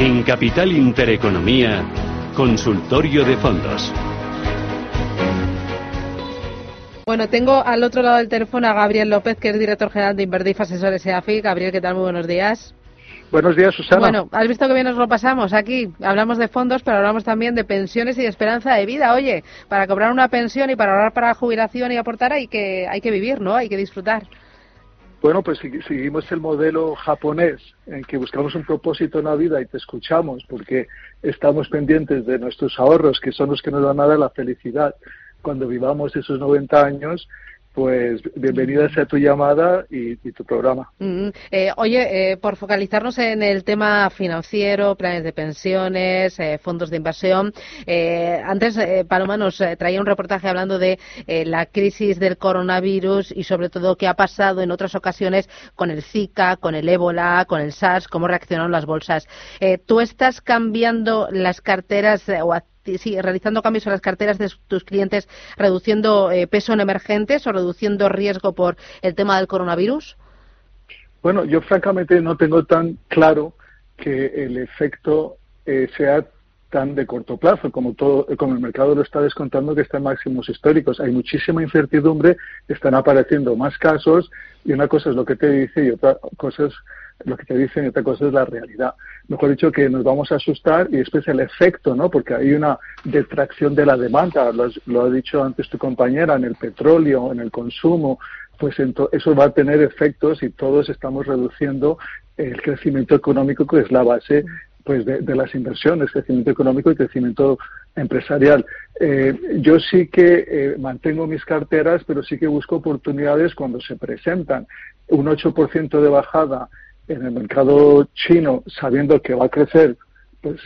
En Capital Intereconomía, Consultorio de Fondos. Bueno, tengo al otro lado del teléfono a Gabriel López, que es director general de Inverdif Asesores EAFI. Gabriel, ¿qué tal? Muy buenos días. Buenos días, Susana. Bueno, has visto que bien nos lo pasamos aquí. Hablamos de fondos, pero hablamos también de pensiones y de esperanza de vida. Oye, para cobrar una pensión y para ahorrar para la jubilación y aportar hay que, hay que vivir, ¿no? Hay que disfrutar. Bueno, pues seguimos el modelo japonés en que buscamos un propósito en la vida y te escuchamos porque estamos pendientes de nuestros ahorros, que son los que nos van a dar la felicidad. Cuando vivamos esos 90 años pues bienvenida sea tu llamada y, tu programa. Mm, eh, oye, eh, por focalizarnos en el tema financiero, planes de pensiones, eh, fondos de inversión, antes Paloma nos traía un reportaje hablando de la crisis del coronavirus y sobre todo qué ha pasado en otras ocasiones con el Zika, con el ébola, con el SARS, cómo reaccionaron las bolsas. ¿Tú estás cambiando las carteras o sí, realizando cambios en las carteras de tus clientes, reduciendo eh, peso en emergentes o reduciendo riesgo por el tema del coronavirus? Bueno, yo francamente no tengo tan claro que el efecto eh, sea tan de corto plazo como todo como el mercado lo está descontando que está en máximos históricos hay muchísima incertidumbre están apareciendo más casos y una cosa es lo que te dice y otra cosa es lo que te dicen y otra cosa es la realidad. Mejor dicho, que nos vamos a asustar y después el efecto, ¿no? Porque hay una detracción de la demanda, lo, ha dicho antes tu compañera, en el petróleo, en el consumo, pues eso va a tener efectos y todos estamos reduciendo el crecimiento económico que es la base pues de, las inversiones, crecimiento económico y crecimiento empresarial. Eh, yo sí que eh, mantengo mis carteras, pero sí que busco oportunidades cuando se presentan. Un 8% de bajada en el mercado chino, sabiendo que va a crecer, pues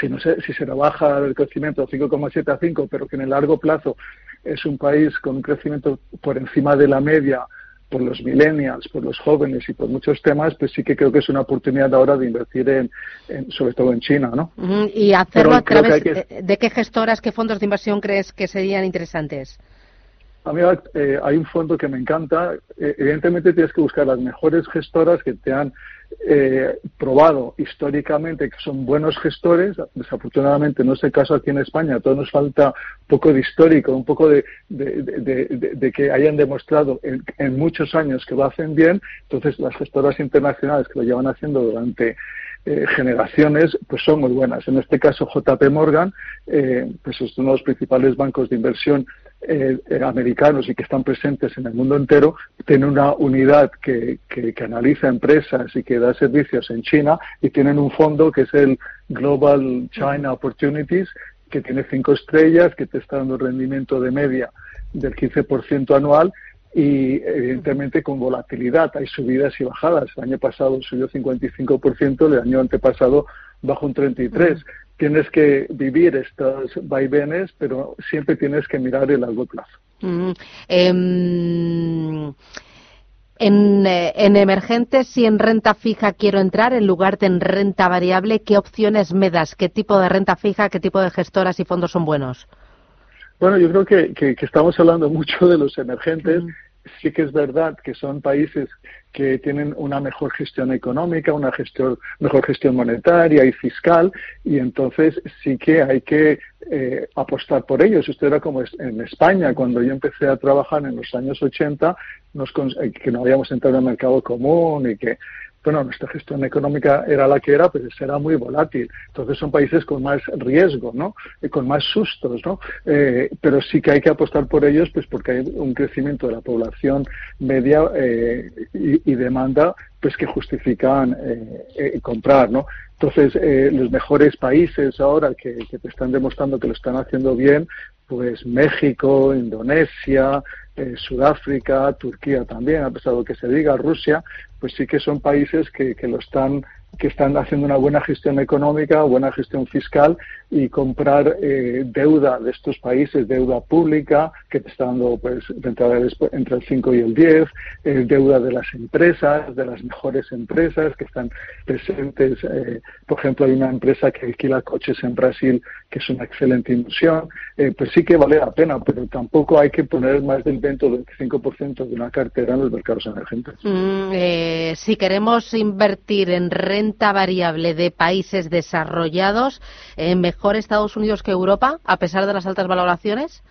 si no sé si se baja el crecimiento 5,7 a 5, pero que en el largo plazo es un país con un crecimiento por encima de la media por los millennials, por los jóvenes y por muchos temas, pues sí que creo que es una oportunidad ahora de invertir en, sobre todo en China, ¿no? Y hacerlo a través de qué gestoras, qué fondos de inversión crees que serían interesantes. A mí eh, hay un fondo que me encanta. Eh, evidentemente tienes que buscar las mejores gestoras que te han eh, probado históricamente que son buenos gestores. Desafortunadamente no es el caso aquí en España. Todo nos falta un poco de histórico, un poco de, que hayan demostrado en, muchos años que lo hacen bien. Entonces las gestoras internacionales que lo llevan haciendo durante generaciones pues son muy buenas. En este caso JP Morgan, pues es uno de los principales bancos de inversión eh, eh, americanos y que están presentes en el mundo entero, tienen una unidad que, que, analiza empresas y que da servicios en China y tienen un fondo que es el Global China Opportunities, que tiene cinco estrellas, que te está dando rendimiento de media del 15% anual y evidentemente con volatilidad. Hay subidas y bajadas. El año pasado subió 55%, el año antepasado bajó un 33% tienes que vivir estos vaivenes, pero siempre tienes que mirar el largo plazo. Mm, em, en, eh, en, emergentes, y en renta fija quiero entrar en lugar de en renta variable, ¿qué opciones me das? ¿Qué tipo de renta fija, qué tipo de gestoras y fondos son buenos? Bueno, yo creo que, que, estamos hablando mucho de los emergentes. Sí que es verdad que son países que tienen una mejor gestión económica, una gestión, mejor gestión monetaria y fiscal, y entonces sí que hay que eh, apostar por ellos. Esto era como en España, cuando yo empecé a trabajar en los años 80, nos, eh, que no habíamos entrado en el mercado común y que bueno, nuestra gestión económica era la que era, pero era muy volátil. Entonces son países con más riesgo, ¿no? Y con más sustos, ¿no? Eh, pero sí que hay que apostar por ellos, pues porque hay un crecimiento de la población media eh, y, demanda, pues que justifican eh, comprar, ¿no? Entonces, los mejores países ahora que, te están demostrando que lo están haciendo bien, pues México, Indonesia, eh, Sudáfrica, Turquía también, a pesar de lo que se diga, Rusia, pues sí que son países que, que lo están que están haciendo una buena gestión económica, buena gestión fiscal y comprar eh, deuda de estos países, deuda pública, que está dando pues, entre el 5 y el 10, eh, deuda de las empresas, de las mejores empresas que están presentes. Eh, por ejemplo, hay una empresa que alquila coches en Brasil, que es una excelente inversión. pues sí que vale la pena, pero tampoco hay que poner más del 20 o 25% de una cartera en los mercados emergentes. Mm, si queremos invertir en renta variable de países desarrollados, mejor Estados Unidos que Europa, a pesar de las altas valoraciones?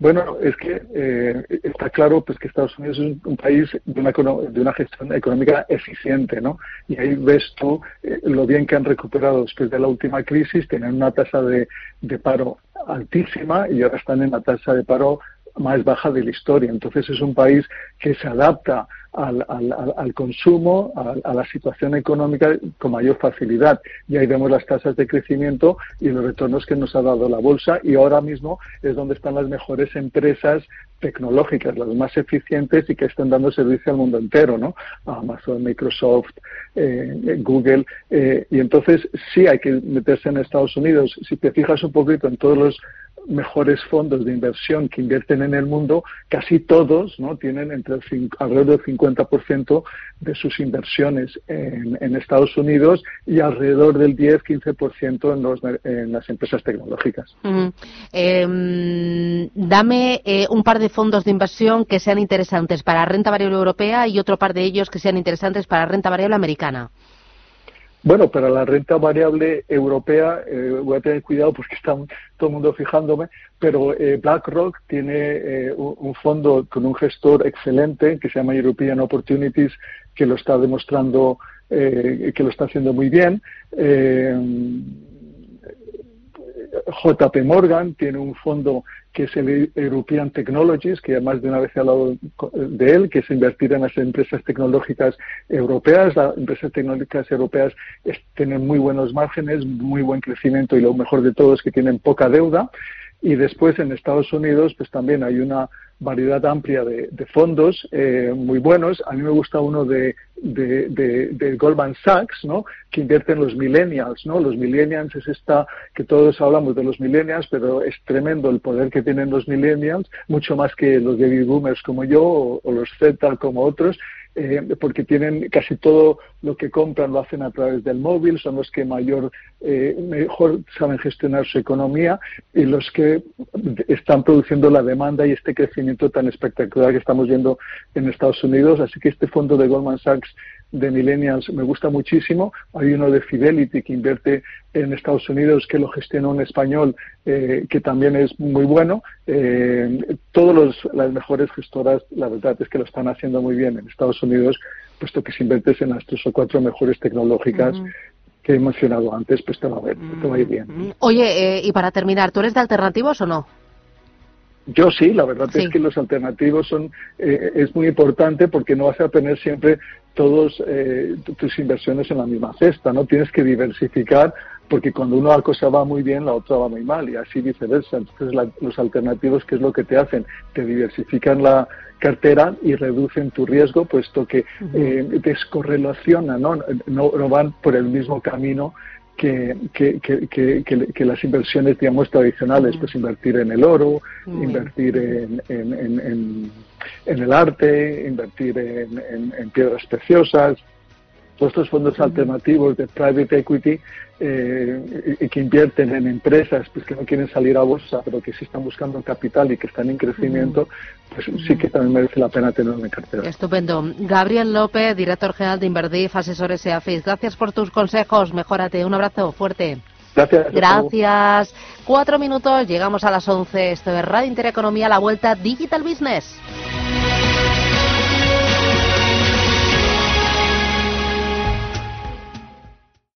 Bueno, es que eh, está claro pues que Estados Unidos es un, país de una, de una, gestión económica eficiente, ¿no? Y ahí ves tú eh, lo bien que han recuperado después de la última crisis, tienen una tasa de, de paro altísima y ahora están en la tasa de paro más baja de la historia. Entonces es un país que se adapta al, al, al consumo, a, la situación económica con mayor facilidad. Y ahí vemos las tasas de crecimiento y los retornos que nos ha dado la bolsa y ahora mismo es donde están las mejores empresas tecnológicas, las más eficientes y que están dando servicio al mundo entero, ¿no? Amazon, Microsoft, eh, Google. Eh, y entonces sí hay que meterse en Estados Unidos. Si te fijas un poquito en todos los mejores fondos de inversión que invierten en el mundo, casi todos ¿no? tienen entre alrededor del 50% de sus inversiones en, Estados Unidos y alrededor del 10-15% en, en las empresas tecnológicas. Em, dame eh, un par de fondos de inversión que sean interesantes para renta variable europea y otro par de ellos que sean interesantes para renta variable americana. Bueno, para la renta variable europea eh, voy a tener cuidado porque está todo el mundo fijándome, pero eh, BlackRock tiene eh, un, fondo con un gestor excelente que se llama European Opportunities que lo está demostrando que lo está haciendo muy bien. JP Morgan tiene un fondo que es el European Technologies, que ya más de una vez he hablado de él, que es invertir en las empresas tecnológicas europeas. Las empresas tecnológicas europeas tienen muy buenos márgenes, muy buen crecimiento y lo mejor de todo es que tienen poca deuda. Y después en Estados Unidos, pues también hay una variedad amplia de, fondos eh, muy buenos. A mí me gusta uno de, de, Goldman Sachs, ¿no? que invierte en los millennials. ¿no? Los millennials es esta, que todos hablamos de los millennials, pero es tremendo el poder que tienen los millennials, mucho más que los baby boomers como yo o, o los Z como otros, eh, porque tienen casi todo lo que compran lo hacen a través del móvil, son los que mayor, eh, mejor saben gestionar su economía y los que están produciendo la demanda y este crecimiento tan espectacular que estamos viendo en Estados Unidos. Así que este fondo de Goldman Sachs de millennials me gusta muchísimo. Hay uno de Fidelity que invierte en Estados Unidos que lo gestiona un español eh, que también es muy bueno. Eh, todas las mejores gestoras, la verdad es que lo están haciendo muy bien en Estados Unidos, puesto que si inviertes en las tres o cuatro mejores tecnológicas, que he mencionado antes, pues te va a, ver, te va a ir bien. Oye, eh, y para terminar, ¿tú eres de alternativos o no? Yo sí, la verdad es que los alternativos son eh, es muy importante porque no vas a tener siempre todos eh, tus inversiones en la misma cesta, no tienes que diversificar porque cuando una cosa va muy bien la otra va muy mal y así viceversa. Entonces los alternativos qué es lo que te hacen, te diversifican la cartera y reducen tu riesgo puesto que eh, descorrelacionan, ¿no? ¿no? No van por el mismo camino que, que, que, que, las inversiones, digamos, tradicionales, pues invertir en el oro, invertir en, en, en, en, el arte, invertir en, piedras preciosas, todos estos fondos alternativos de private equity eh, y que invierten en empresas pues que no quieren salir a bolsa pero que sí están buscando capital y que están en crecimiento pues sí que también merece la pena tener una cartera. Estupendo. Gabriel López, director general de Inverdif, asesores EAFIS. Gracias por tus consejos. Mejórate. Un abrazo fuerte. Gracias. Gracias. Cuatro minutos, llegamos a las once. Esto es Radio Intereconomía, la vuelta Digital Business.